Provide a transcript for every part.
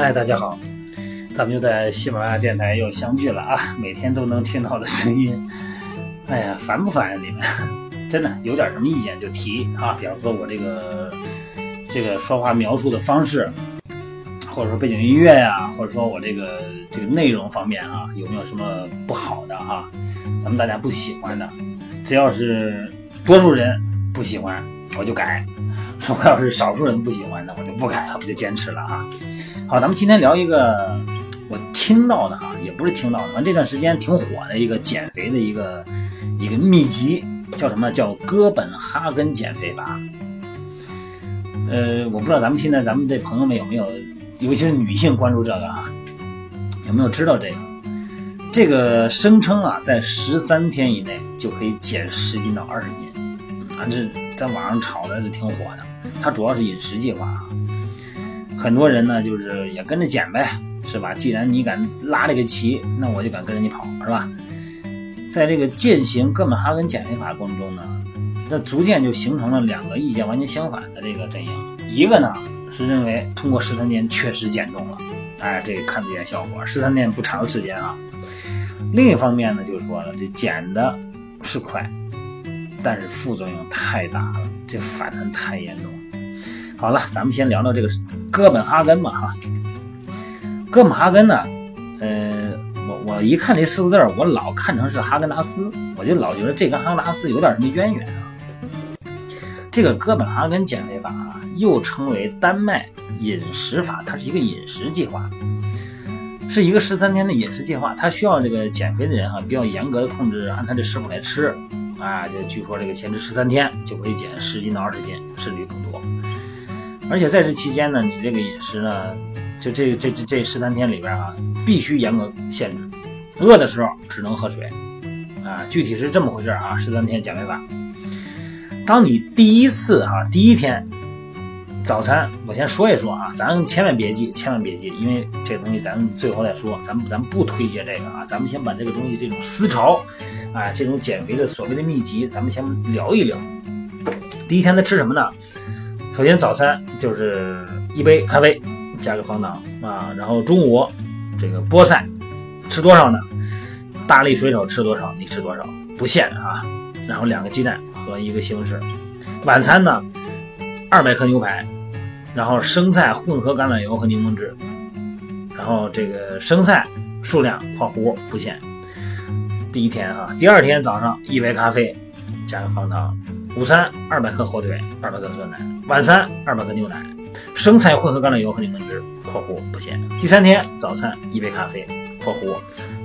嗨，大家好，咱们又在喜马拉雅电台又相聚了啊！每天都能听到的声音，哎呀，烦不烦呀你们？真的有点什么意见就提啊，比方说我这个这个说话描述的方式，或者说背景音乐呀，或者说我这个这个内容方面啊，有没有什么不好的哈？咱们大家不喜欢的，只要是多数人不喜欢，我就改；如果要是少数人不喜欢的，我就不改了，我就坚持了啊。好，咱们今天聊一个我听到的哈，也不是听到的，反正这段时间挺火的一个减肥的一个一个秘籍，叫什么叫哥本哈根减肥法。呃，我不知道咱们现在咱们这朋友们有没有，尤其是女性关注这个啊，有没有知道这个？这个声称啊，在十三天以内就可以减十斤到二十斤，啊，这在网上炒的是挺火的。它主要是饮食计划啊。很多人呢，就是也跟着减呗，是吧？既然你敢拉这个旗，那我就敢跟着你跑，是吧？在这个践行哥本哈根减肥法过程中呢，那逐渐就形成了两个意见完全相反的这个阵营。一个呢是认为通过十三天确实减重了，哎，这个看得见效果。十三天不长时间啊。另一方面呢，就说了这减的是快，但是副作用太大了，这反弹太严重。好了，咱们先聊聊这个哥本哈根吧，哈。哥本哈根呢，呃，我我一看这四个字儿，我老看成是哈根达斯，我就老觉得这跟哈根达斯有点什么渊源啊。这个哥本哈根减肥法啊，又称为丹麦饮食法，它是一个饮食计划，是一个十三天的饮食计划，它需要这个减肥的人哈，比较严格的控制，按他的食谱来吃啊，就据说这个前吃十三天就可以减十斤到二十斤，甚至于更多。而且在这期间呢，你这个饮食呢，就这这这这十三天里边啊，必须严格限制，饿的时候只能喝水，啊，具体是这么回事啊。十三天减肥法，当你第一次啊，第一天早餐，我先说一说啊，咱千万别记，千万别记，因为这东西咱最后再说，咱们咱不推荐这个啊，咱们先把这个东西这种思潮，啊，这种减肥的所谓的秘籍，咱们先聊一聊。第一天他吃什么呢？首先，早餐就是一杯咖啡，加个方糖啊。然后中午这个菠菜，吃多少呢？大力水手吃多少，你吃多少，不限啊。然后两个鸡蛋和一个西红柿。晚餐呢，二百克牛排，然后生菜混合橄榄油和柠檬汁。然后这个生菜数量（括弧不限）。第一天哈，第二天早上一杯咖啡，加个方糖。午餐二百克火腿，二百克酸奶。晚餐二百克牛奶，生菜混合橄榄油和柠檬汁（括弧不限）。第三天早餐一杯咖啡（括弧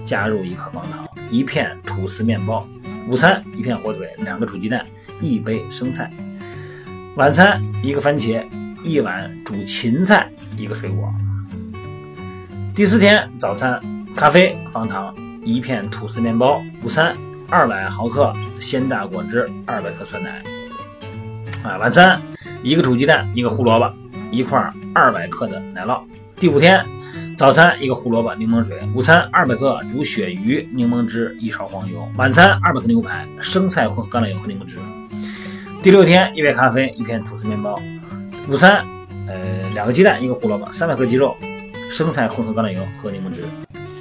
加入一颗方糖，一片吐司面包）。午餐一片火腿，两个煮鸡蛋，一杯生菜。晚餐一个番茄，一碗煮芹菜，一个水果。第四天早餐咖啡方糖，一片吐司面包。午餐。二百毫克鲜榨果汁，二百克酸奶。啊，晚餐一个煮鸡蛋，一个胡萝卜，一块二百克的奶酪。第五天早餐一个胡萝卜柠檬水。午餐二百克煮鳕鱼，柠檬汁，一勺黄油。晚餐二百克牛排，生菜混橄榄油和柠檬汁。第六天一杯咖啡，一片吐司面包。午餐呃两个鸡蛋，一个胡萝卜，三百克鸡肉，生菜混合橄榄油和柠檬汁。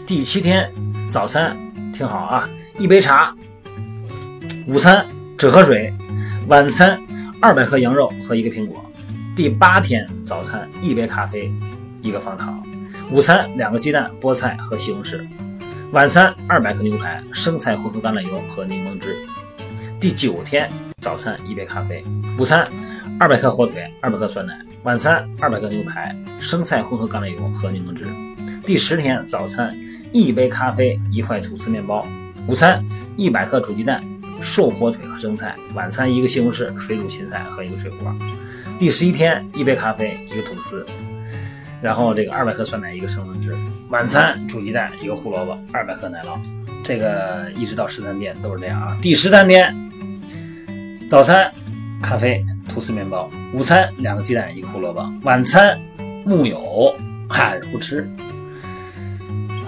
第七天早餐听好啊，一杯茶。午餐只喝水，晚餐二百克羊肉和一个苹果。第八天早餐一杯咖啡，一个方糖。午餐两个鸡蛋、菠菜和西红柿。晚餐二百克牛排、生菜混合橄榄油和柠檬汁。第九天早餐一杯咖啡，午餐二百克火腿、二百克酸奶。晚餐二百克牛排、生菜混合橄榄油和柠檬汁。第十天早餐一杯咖啡，一块吐司面包。午餐一百克煮鸡蛋。瘦火腿和生菜，晚餐一个西红柿水煮芹菜和一个水果。第十一天，一杯咖啡，一个吐司，然后这个二百克酸奶，一个生汁。晚餐煮鸡蛋，一个胡萝卜，二百克奶酪。这个一直到十三天都是这样啊。第十三天，早餐咖啡，吐司面包。午餐两个鸡蛋，一个胡萝卜。晚餐木有，嗨不吃。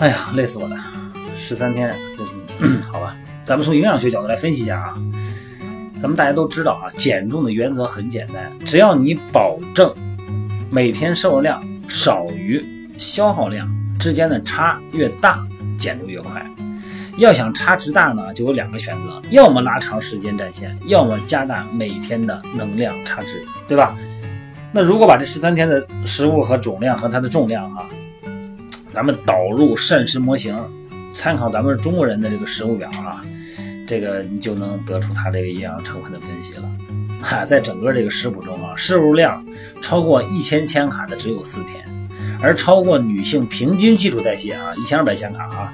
哎呀，累死我了！十三天，好吧。咱们从营养学角度来分析一下啊，咱们大家都知道啊，减重的原则很简单，只要你保证每天摄入量少于消耗量之间的差越大，减就越快。要想差值大呢，就有两个选择：要么拉长时间战线，要么加大每天的能量差值，对吧？那如果把这十三天的食物和总量和它的重量啊，咱们导入膳食模型，参考咱们中国人的这个食物表啊，这个你就能得出它这个营养成分的分析了。哈，在整个这个食谱中啊，摄入量超过一千千卡的只有四天，而超过女性平均基础代谢啊一千二百千卡啊，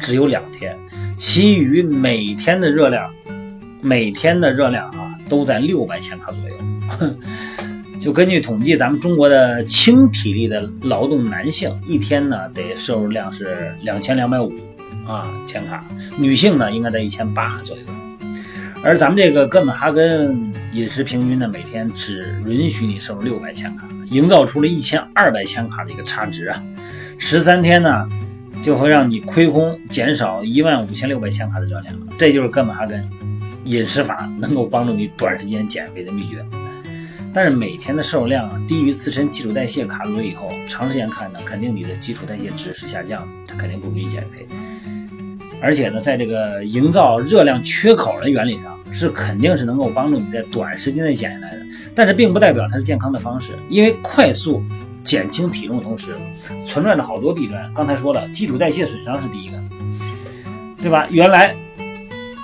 只有两天，其余每天的热量，每天的热量啊都在六百千卡左右。就根据统计，咱们中国的轻体力的劳动男性一天呢得摄入量是两千两百五啊千卡，女性呢应该在一千八左右，而咱们这个哥本哈根。饮食平均呢，每天只允许你摄入六百千卡，营造出了一千二百千卡的一个差值啊！十三天呢，就会让你亏空减少一万五千六百千卡的热量，这就是哥本哈根饮食法能够帮助你短时间减肥的秘诀。但是每天的摄入量低于自身基础代谢卡路里以后，长时间看呢，肯定你的基础代谢值是下降的，它肯定不容易减肥。而且呢，在这个营造热量缺口的原理上。是肯定是能够帮助你在短时间内减下来的，但是并不代表它是健康的方式，因为快速减轻体重的同时，存在着好多弊端。刚才说了，基础代谢损伤是第一个，对吧？原来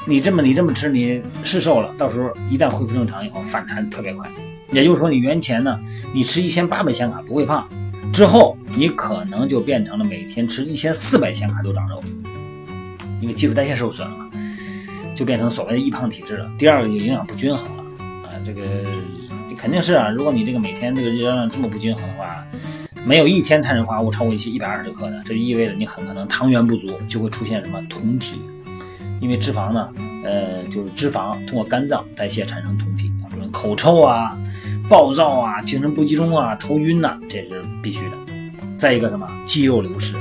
你这么你这么吃，你是瘦了，到时候一旦恢复正常以后，反弹特别快。也就是说，你原前呢，你吃一千八百千卡不会胖，之后你可能就变成了每天吃一千四百千卡都长肉，因为基础代谢受损了。就变成所谓的易胖体质了。第二个就营养不均衡了啊，这个肯定是啊。如果你这个每天这个热量这么不均衡的话，没有一天碳水化合物超过一些一百二十克的，这意味着你很可能糖原不足，就会出现什么酮体。因为脂肪呢，呃，就是脂肪通过肝脏代谢产生酮体，口臭啊、暴躁啊、精神不集中啊、头晕呐，这是必须的。再一个什么，肌肉流失，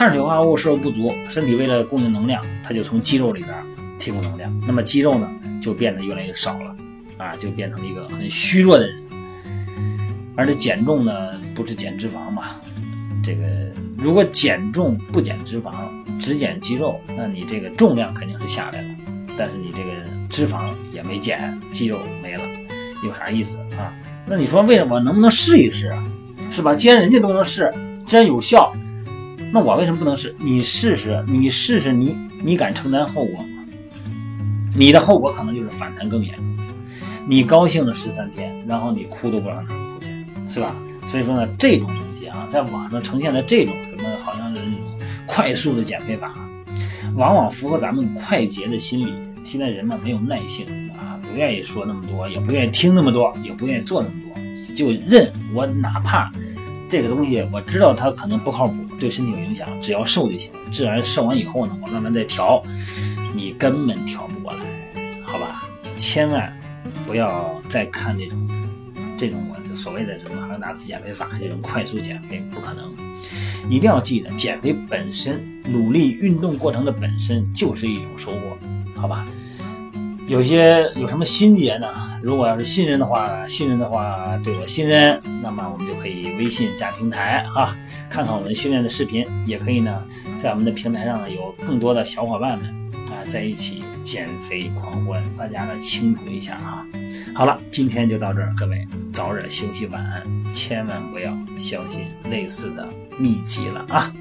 碳水化合物摄入不足，身体为了供应能量，它就从肌肉里边。提供能量，那么肌肉呢就变得越来越少了，啊，就变成了一个很虚弱的人。而且减重呢不是减脂肪嘛，这个如果减重不减脂肪，只减肌肉，那你这个重量肯定是下来了，但是你这个脂肪也没减，肌肉没了，有啥意思啊？那你说为什么能不能试一试啊？是吧？既然人家都能试，既然有效，那我为什么不能试？你试试，你试试，你你敢承担后果吗？你的后果可能就是反弹更严重。你高兴了十三天，然后你哭都不知道哪哭去，是吧？所以说呢，这种东西啊，在网上呈现的这种什么，好像是那种快速的减肥法，往往符合咱们快捷的心理。现在人们没有耐性啊，不愿意说那么多，也不愿意听那么多，也不愿意做那么多，就认我哪怕这个东西我知道它可能不靠谱，对身体有影响，只要瘦就行。自然瘦完以后呢，我慢慢再调。你根本调不过来，好吧？千万不要再看这种这种我所谓的什么哈根达斯减肥法这种快速减肥，不可能。一定要记得，减肥本身，努力运动过程的本身就是一种收获，好吧？有些有什么心结呢？如果要是信任的话，信任的话对我信任，那么我们就可以微信加平台哈，看看我们训练的视频，也可以呢，在我们的平台上呢有更多的小伙伴们啊。在一起减肥狂欢，大家呢清楚一下啊！好了，今天就到这儿，各位早点休息，晚安，千万不要相信类似的秘籍了啊！